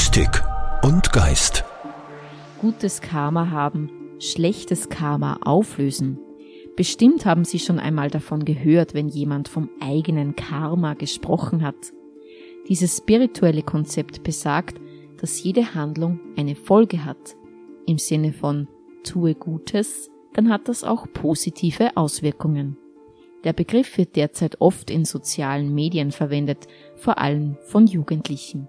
Mystik und Geist. Gutes Karma haben, schlechtes Karma auflösen. Bestimmt haben Sie schon einmal davon gehört, wenn jemand vom eigenen Karma gesprochen hat. Dieses spirituelle Konzept besagt, dass jede Handlung eine Folge hat. Im Sinne von tue Gutes, dann hat das auch positive Auswirkungen. Der Begriff wird derzeit oft in sozialen Medien verwendet, vor allem von Jugendlichen.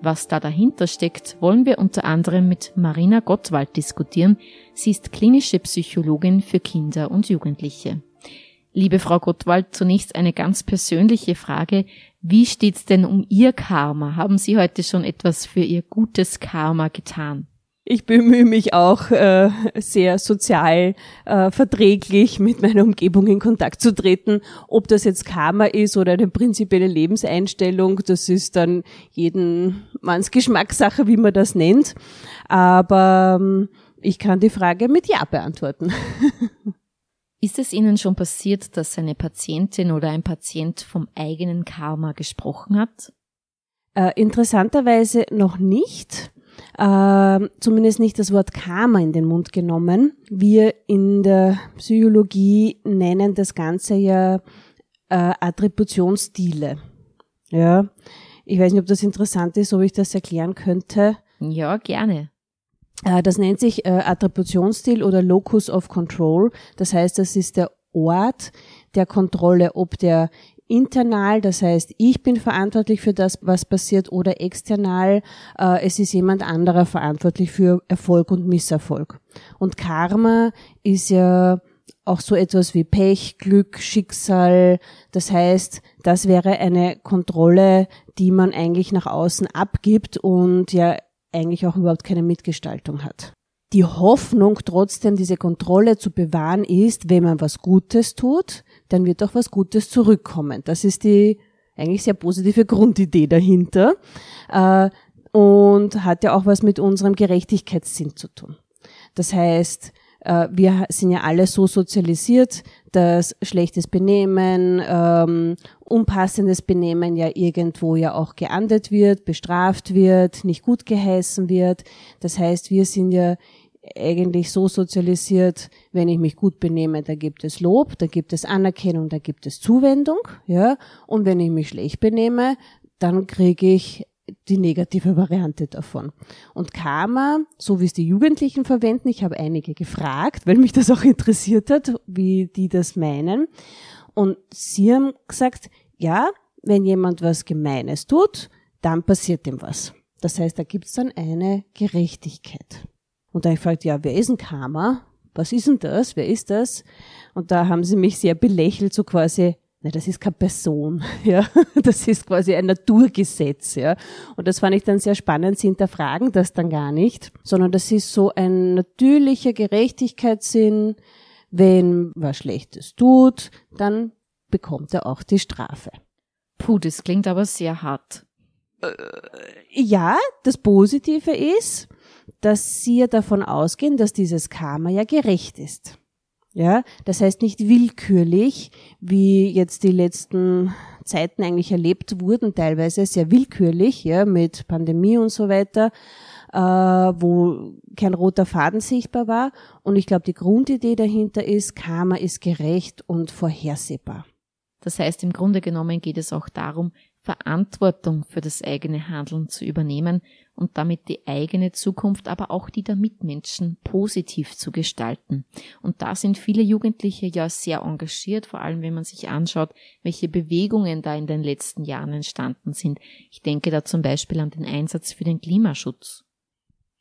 Was da dahinter steckt, wollen wir unter anderem mit Marina Gottwald diskutieren. Sie ist klinische Psychologin für Kinder und Jugendliche. Liebe Frau Gottwald, zunächst eine ganz persönliche Frage. Wie steht's denn um Ihr Karma? Haben Sie heute schon etwas für Ihr gutes Karma getan? Ich bemühe mich auch äh, sehr sozial äh, verträglich mit meiner Umgebung in Kontakt zu treten. Ob das jetzt Karma ist oder eine prinzipielle Lebenseinstellung, das ist dann jeden Manns Geschmackssache, wie man das nennt. Aber ähm, ich kann die Frage mit Ja beantworten. Ist es Ihnen schon passiert, dass eine Patientin oder ein Patient vom eigenen Karma gesprochen hat? Äh, interessanterweise noch nicht äh, zumindest nicht das Wort Karma in den Mund genommen. Wir in der Psychologie nennen das Ganze ja äh, Attributionsstile. Ja, ich weiß nicht, ob das interessant ist, ob ich das erklären könnte. Ja, gerne. Äh, das nennt sich äh, Attributionsstil oder Locus of Control. Das heißt, das ist der Ort der Kontrolle, ob der internal, das heißt, ich bin verantwortlich für das, was passiert, oder external, äh, es ist jemand anderer verantwortlich für Erfolg und Misserfolg. Und Karma ist ja auch so etwas wie Pech, Glück, Schicksal. Das heißt, das wäre eine Kontrolle, die man eigentlich nach außen abgibt und ja eigentlich auch überhaupt keine Mitgestaltung hat. Die Hoffnung, trotzdem diese Kontrolle zu bewahren, ist, wenn man was Gutes tut, dann wird auch was Gutes zurückkommen. Das ist die eigentlich sehr positive Grundidee dahinter äh, und hat ja auch was mit unserem Gerechtigkeitssinn zu tun. Das heißt, äh, wir sind ja alle so sozialisiert, dass schlechtes Benehmen, ähm, unpassendes Benehmen ja irgendwo ja auch geahndet wird, bestraft wird, nicht gut geheißen wird. Das heißt, wir sind ja eigentlich so sozialisiert, wenn ich mich gut benehme, da gibt es Lob, da gibt es Anerkennung, da gibt es Zuwendung, ja, und wenn ich mich schlecht benehme, dann kriege ich die negative Variante davon. Und Karma, so wie es die Jugendlichen verwenden, ich habe einige gefragt, weil mich das auch interessiert hat, wie die das meinen. Und sie haben gesagt, ja, wenn jemand was Gemeines tut, dann passiert ihm was. Das heißt, da gibt es dann eine Gerechtigkeit. Und da habe ich gefragt, ja, wer ist ein Karma? Was ist denn das? Wer ist das? Und da haben sie mich sehr belächelt, so quasi, na, das ist keine Person, ja, das ist quasi ein Naturgesetz, ja. Und das fand ich dann sehr spannend, sie hinterfragen das dann gar nicht, sondern das ist so ein natürlicher Gerechtigkeitssinn, wenn was Schlechtes tut, dann bekommt er auch die Strafe. Puh, das klingt aber sehr hart. Äh, ja, das Positive ist, dass sie ja davon ausgehen, dass dieses Karma ja gerecht ist. Ja, das heißt nicht willkürlich, wie jetzt die letzten Zeiten eigentlich erlebt wurden, teilweise sehr willkürlich, ja, mit Pandemie und so weiter, äh, wo kein roter Faden sichtbar war. Und ich glaube, die Grundidee dahinter ist, Karma ist gerecht und vorhersehbar. Das heißt, im Grunde genommen geht es auch darum, Verantwortung für das eigene Handeln zu übernehmen und damit die eigene Zukunft, aber auch die der Mitmenschen positiv zu gestalten. Und da sind viele Jugendliche ja sehr engagiert, vor allem wenn man sich anschaut, welche Bewegungen da in den letzten Jahren entstanden sind. Ich denke da zum Beispiel an den Einsatz für den Klimaschutz.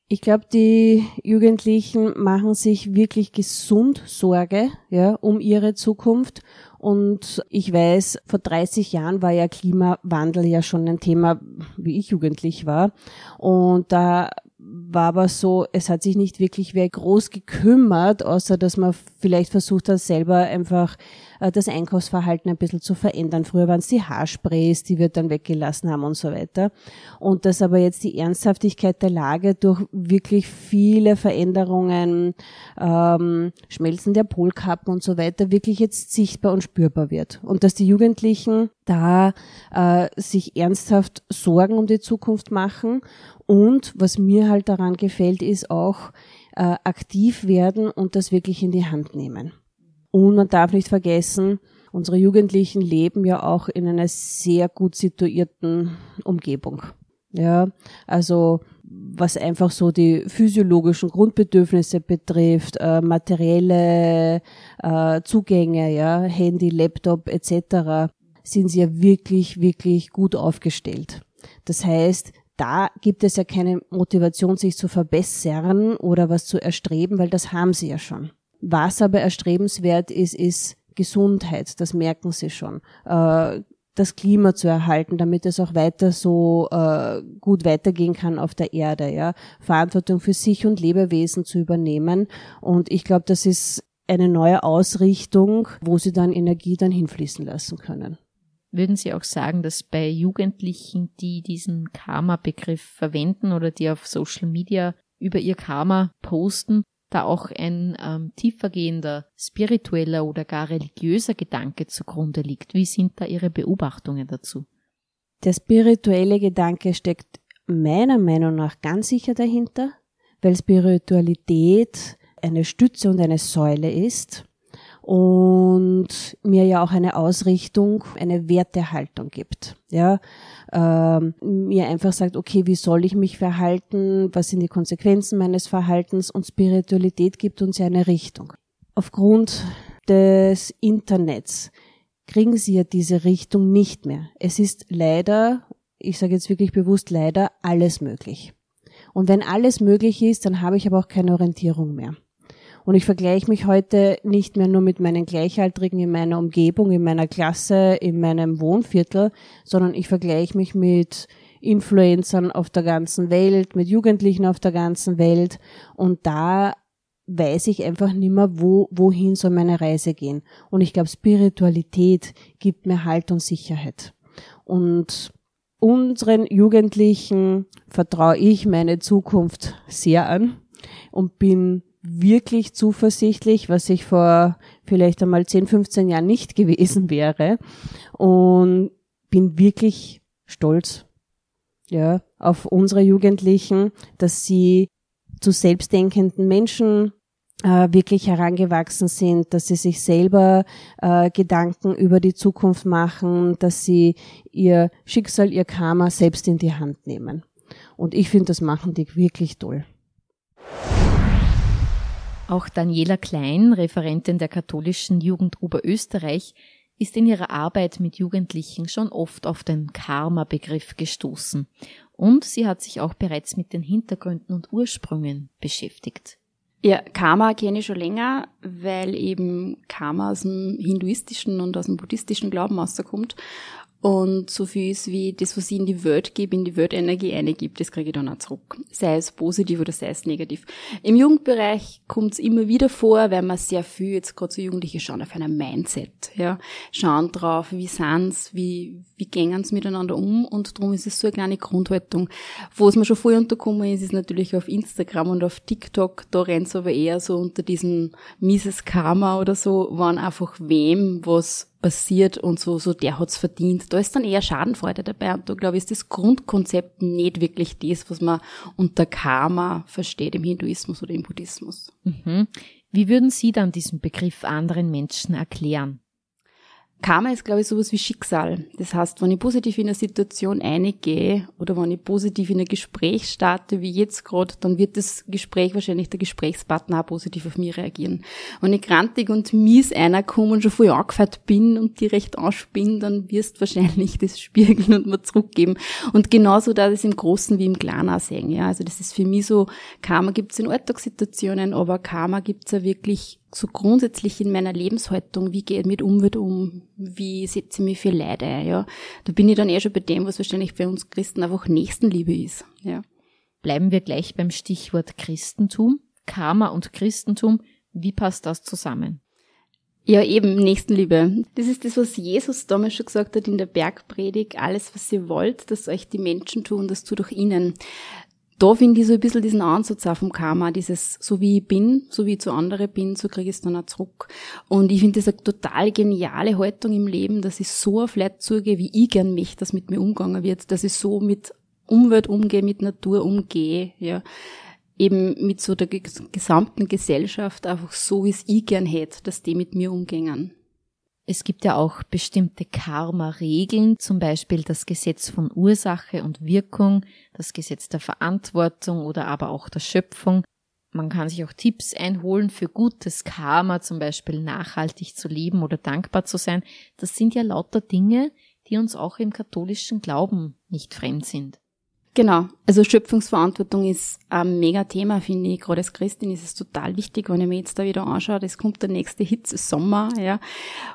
Ich glaube, die Jugendlichen machen sich wirklich gesund Sorge, ja, um ihre Zukunft. Und ich weiß, vor 30 Jahren war ja Klimawandel ja schon ein Thema, wie ich jugendlich war. Und da war aber so, es hat sich nicht wirklich wer groß gekümmert, außer dass man vielleicht versucht hat, selber einfach äh, das Einkaufsverhalten ein bisschen zu verändern. Früher waren es die Haarsprays, die wir dann weggelassen haben und so weiter. Und dass aber jetzt die Ernsthaftigkeit der Lage durch wirklich viele Veränderungen, ähm, Schmelzen der Polkappen und so weiter, wirklich jetzt sichtbar und spürbar wird. Und dass die Jugendlichen da äh, sich ernsthaft Sorgen um die Zukunft machen. Und was mir halt daran gefällt, ist auch, äh, aktiv werden und das wirklich in die Hand nehmen. Und man darf nicht vergessen, unsere Jugendlichen leben ja auch in einer sehr gut situierten Umgebung. Ja, also was einfach so die physiologischen Grundbedürfnisse betrifft, äh, materielle äh, Zugänge, ja, Handy, Laptop etc., sind sie ja wirklich, wirklich gut aufgestellt. Das heißt, da gibt es ja keine Motivation, sich zu verbessern oder was zu erstreben, weil das haben sie ja schon. Was aber erstrebenswert ist, ist Gesundheit, das merken sie schon. Äh, das Klima zu erhalten, damit es auch weiter so äh, gut weitergehen kann auf der Erde, ja. Verantwortung für sich und Lebewesen zu übernehmen. Und ich glaube, das ist eine neue Ausrichtung, wo sie dann Energie dann hinfließen lassen können. Würden Sie auch sagen, dass bei Jugendlichen, die diesen Karma-Begriff verwenden oder die auf Social Media über ihr Karma posten, da auch ein ähm, tiefergehender spiritueller oder gar religiöser Gedanke zugrunde liegt? Wie sind da Ihre Beobachtungen dazu? Der spirituelle Gedanke steckt meiner Meinung nach ganz sicher dahinter, weil Spiritualität eine Stütze und eine Säule ist und mir ja auch eine Ausrichtung, eine Wertehaltung gibt. Ja, ähm, mir einfach sagt, okay, wie soll ich mich verhalten? Was sind die Konsequenzen meines Verhaltens? Und Spiritualität gibt uns ja eine Richtung. Aufgrund des Internets kriegen sie ja diese Richtung nicht mehr. Es ist leider, ich sage jetzt wirklich bewusst leider, alles möglich. Und wenn alles möglich ist, dann habe ich aber auch keine Orientierung mehr. Und ich vergleiche mich heute nicht mehr nur mit meinen Gleichaltrigen in meiner Umgebung, in meiner Klasse, in meinem Wohnviertel, sondern ich vergleiche mich mit Influencern auf der ganzen Welt, mit Jugendlichen auf der ganzen Welt. Und da weiß ich einfach nimmer, wo, wohin soll meine Reise gehen. Und ich glaube, Spiritualität gibt mir Halt und Sicherheit. Und unseren Jugendlichen vertraue ich meine Zukunft sehr an und bin wirklich zuversichtlich, was ich vor vielleicht einmal 10, 15 Jahren nicht gewesen wäre. Und bin wirklich stolz, ja, auf unsere Jugendlichen, dass sie zu selbstdenkenden Menschen äh, wirklich herangewachsen sind, dass sie sich selber äh, Gedanken über die Zukunft machen, dass sie ihr Schicksal, ihr Karma selbst in die Hand nehmen. Und ich finde, das machen die wirklich toll. Auch Daniela Klein, Referentin der katholischen Jugend Oberösterreich, ist in ihrer Arbeit mit Jugendlichen schon oft auf den Karma-Begriff gestoßen. Und sie hat sich auch bereits mit den Hintergründen und Ursprüngen beschäftigt. Ja, Karma kenne ich schon länger, weil eben Karma aus dem hinduistischen und aus dem buddhistischen Glauben rauskommt. Und so viel ist wie das, was ich in die Welt gebe, in die Weltenergie eingibt, das kriege ich dann auch zurück. Sei es positiv oder sei es negativ. Im Jugendbereich kommt es immer wieder vor, weil man sehr viel, jetzt gerade so Jugendliche schauen auf einem Mindset, ja. Schauen drauf, wie sind's, wie, wie gängen sie miteinander um und darum ist es so eine kleine Grundhaltung. Wo es mir schon voll unterkommen ist, ist natürlich auf Instagram und auf TikTok, da rennt es aber eher so unter diesem Mises Karma oder so, wann einfach wem was passiert und so, so der hat's verdient. Da ist dann eher Schadenfreude dabei und da glaube ich, ist das Grundkonzept nicht wirklich das, was man unter Karma versteht im Hinduismus oder im Buddhismus. Mhm. Wie würden Sie dann diesen Begriff anderen Menschen erklären? Karma ist, glaube ich, sowas wie Schicksal. Das heißt, wenn ich positiv in eine Situation eingehe oder wenn ich positiv in ein Gespräch starte, wie jetzt gerade, dann wird das Gespräch wahrscheinlich der Gesprächspartner auch positiv auf mich reagieren. Wenn ich grantig und mies einer komme und schon voll angefeiert bin und die recht anspinne, dann wirst wahrscheinlich das spiegeln und mir zurückgeben. Und genauso da das im Großen wie im Kleinen auch sehen. Ja, also das ist für mich so, Karma gibt es in Alltagssituationen, aber Karma gibt es ja wirklich so grundsätzlich in meiner Lebenshaltung, wie gehe ich mit Umwelt um, wie setze ich mich für Leid ein, ja. Da bin ich dann eher schon bei dem, was wahrscheinlich für uns Christen einfach Nächstenliebe ist, ja. Bleiben wir gleich beim Stichwort Christentum. Karma und Christentum Wie passt das zusammen? Ja, eben, Nächstenliebe. Das ist das, was Jesus damals schon gesagt hat in der Bergpredigt. Alles, was ihr wollt, dass euch die Menschen tun, das tut auch ihnen. Da finde ich so ein bisschen diesen Ansatz auch vom Karma, dieses, so wie ich bin, so wie ich zu anderen bin, so kriege ich es dann auch zurück. Und ich finde das eine total geniale Haltung im Leben, dass ich so auf Leute zugehe, wie ich gern möchte, dass mit mir umgegangen wird, dass ich so mit Umwelt umgehe, mit Natur umgehe, ja eben mit so der gesamten Gesellschaft einfach so, wie es ich gern hätte, dass die mit mir umgängen. Es gibt ja auch bestimmte Karma-Regeln, zum Beispiel das Gesetz von Ursache und Wirkung, das Gesetz der Verantwortung oder aber auch der Schöpfung. Man kann sich auch Tipps einholen für gutes Karma, zum Beispiel nachhaltig zu leben oder dankbar zu sein. Das sind ja lauter Dinge, die uns auch im katholischen Glauben nicht fremd sind. Genau. Also Schöpfungsverantwortung ist ein mega Thema, finde ich. Gerade als Christin ist es total wichtig, wenn ich mir jetzt da wieder anschaue, es kommt der nächste Hitze Sommer, ja,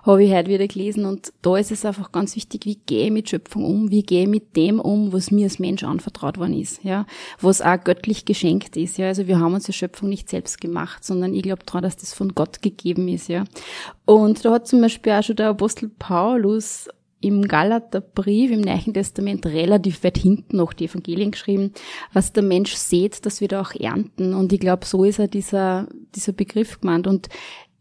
habe ich heute wieder gelesen und da ist es einfach ganz wichtig, wie gehe ich mit Schöpfung um, wie gehe ich mit dem um, was mir als Mensch anvertraut worden ist, ja, was auch göttlich geschenkt ist, ja. Also wir haben uns die Schöpfung nicht selbst gemacht, sondern ich glaube daran, dass das von Gott gegeben ist, ja. Und da hat zum Beispiel auch schon der Apostel Paulus im Galaterbrief im Neuen Testament relativ weit hinten noch die Evangelien geschrieben, was der Mensch sieht, das wird er auch ernten. Und ich glaube, so ist er dieser, dieser Begriff gemeint. Und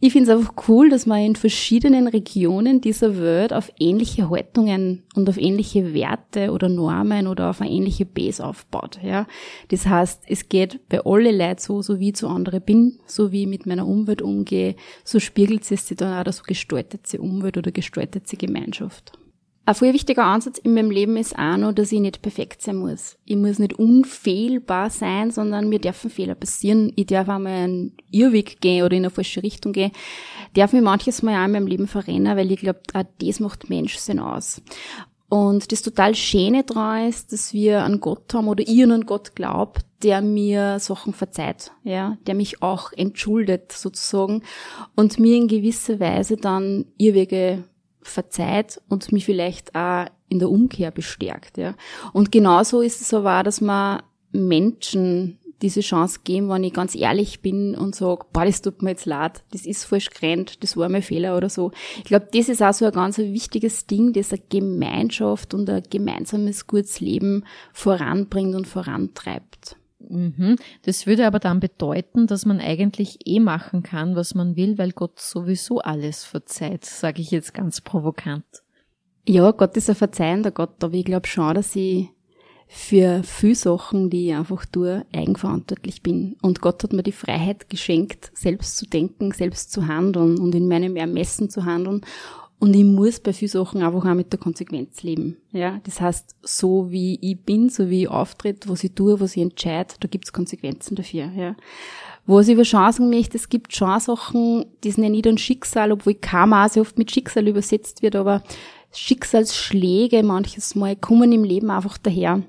ich finde es einfach cool, dass man in verschiedenen Regionen dieser Welt auf ähnliche Haltungen und auf ähnliche Werte oder Normen oder auf eine ähnliche Base aufbaut. Ja, das heißt, es geht bei alle Leuten so, so wie ich zu anderen bin, so wie ich mit meiner Umwelt umgehe, so spiegelt es sich dann auch, so gestaltet sie Umwelt oder gestaltet sie Gemeinschaft. Ein viel wichtiger Ansatz in meinem Leben ist auch noch, dass ich nicht perfekt sein muss. Ich muss nicht unfehlbar sein, sondern mir dürfen Fehler passieren. Ich darf einmal einen Irrweg gehen oder in eine falsche Richtung gehen. Ich darf mir manches Mal auch in meinem Leben verrennen, weil ich glaube, auch das macht Menschsein aus. Und das total Schöne daran ist, dass wir an Gott haben oder ihr an einen Gott glaubt, der mir Sachen verzeiht, ja, der mich auch entschuldet sozusagen und mir in gewisser Weise dann Irrwege verzeiht und mich vielleicht auch in der Umkehr bestärkt. Ja. Und genauso ist es aber auch, dass man Menschen diese Chance geben, wenn ich ganz ehrlich bin und sage, boah, das tut mir jetzt leid, das ist falsch gerannt, das war mein Fehler oder so. Ich glaube, das ist auch so ein ganz wichtiges Ding, das eine Gemeinschaft und ein gemeinsames gutes Leben voranbringt und vorantreibt. Mhm. Das würde aber dann bedeuten, dass man eigentlich eh machen kann, was man will, weil Gott sowieso alles verzeiht, sage ich jetzt ganz provokant. Ja, Gott ist ein verzeihender Gott, aber ich glaube schon, dass ich für viele Sachen, die ich einfach tue, eigenverantwortlich bin. Und Gott hat mir die Freiheit geschenkt, selbst zu denken, selbst zu handeln und in meinem Ermessen zu handeln. Und ich muss bei vielen Sachen einfach auch mit der Konsequenz leben. Ja, das heißt, so wie ich bin, so wie ich auftritt, was ich tue, was ich entscheide, da gibt's Konsequenzen dafür. Ja. Was ich über Chancen möchte, es gibt schon Sachen, die sind ja nicht ein Schicksal, obwohl Karma sehr oft mit Schicksal übersetzt wird, aber Schicksalsschläge manches Mal kommen im Leben einfach daher.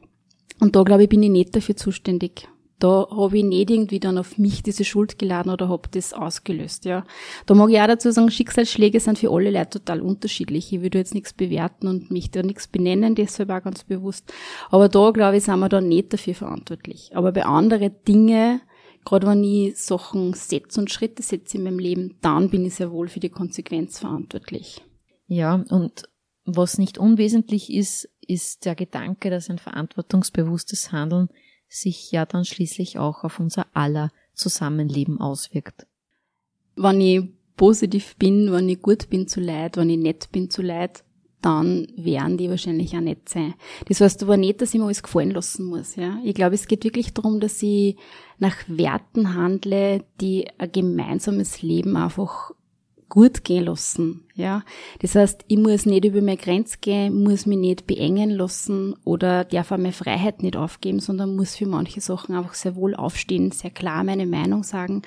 Und da glaube ich, bin ich nicht dafür zuständig da habe ich nicht irgendwie dann auf mich diese Schuld geladen oder habe das ausgelöst, ja. Da mag ich auch dazu sagen, Schicksalsschläge sind für alle Leute total unterschiedlich. Ich würde jetzt nichts bewerten und mich da nichts benennen, deshalb auch ganz bewusst. Aber da, glaube ich, sind wir da nicht dafür verantwortlich. Aber bei anderen Dingen, gerade wenn ich Sachen setze und Schritte setze in meinem Leben, dann bin ich sehr wohl für die Konsequenz verantwortlich. Ja, und was nicht unwesentlich ist, ist der Gedanke, dass ein verantwortungsbewusstes Handeln sich ja dann schließlich auch auf unser aller Zusammenleben auswirkt. Wenn ich positiv bin, wenn ich gut bin zu Leid, wenn ich nett bin zu Leid, dann werden die wahrscheinlich auch nett sein. Das heißt aber nicht, dass ich mir alles gefallen lassen muss. Ja? Ich glaube, es geht wirklich darum, dass ich nach Werten handle, die ein gemeinsames Leben einfach gut gehen lassen. Ja, das heißt, ich muss nicht über meine Grenze gehen, muss mich nicht beengen lassen oder darf auch meine Freiheit nicht aufgeben, sondern muss für manche Sachen einfach sehr wohl aufstehen, sehr klar meine Meinung sagen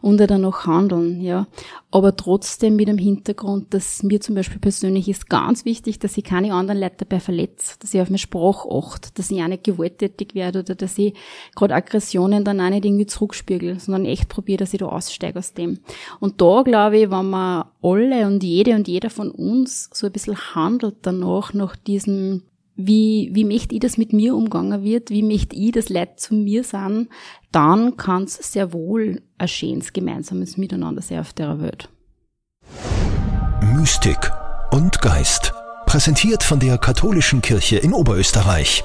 und dann auch handeln. Ja, aber trotzdem mit dem Hintergrund, dass mir zum Beispiel persönlich ist ganz wichtig, dass ich keine anderen Leute dabei verletze, dass ich auf meine Sprache achte, dass ich auch nicht gewalttätig werde oder dass ich gerade Aggressionen dann auch nicht irgendwie zurückspiegel, sondern echt probiere, dass ich da aussteige aus dem. Und da glaube ich, wenn man alle und jede und jeder von uns so ein bisschen handelt danach nach diesem wie, wie möchte ich, dass mit mir umgegangen wird, wie möchte ich, dass Leute zu mir sind, dann kann es sehr wohl ein schönes gemeinsames Miteinander sein auf der Welt. Mystik und Geist. Präsentiert von der Katholischen Kirche in Oberösterreich.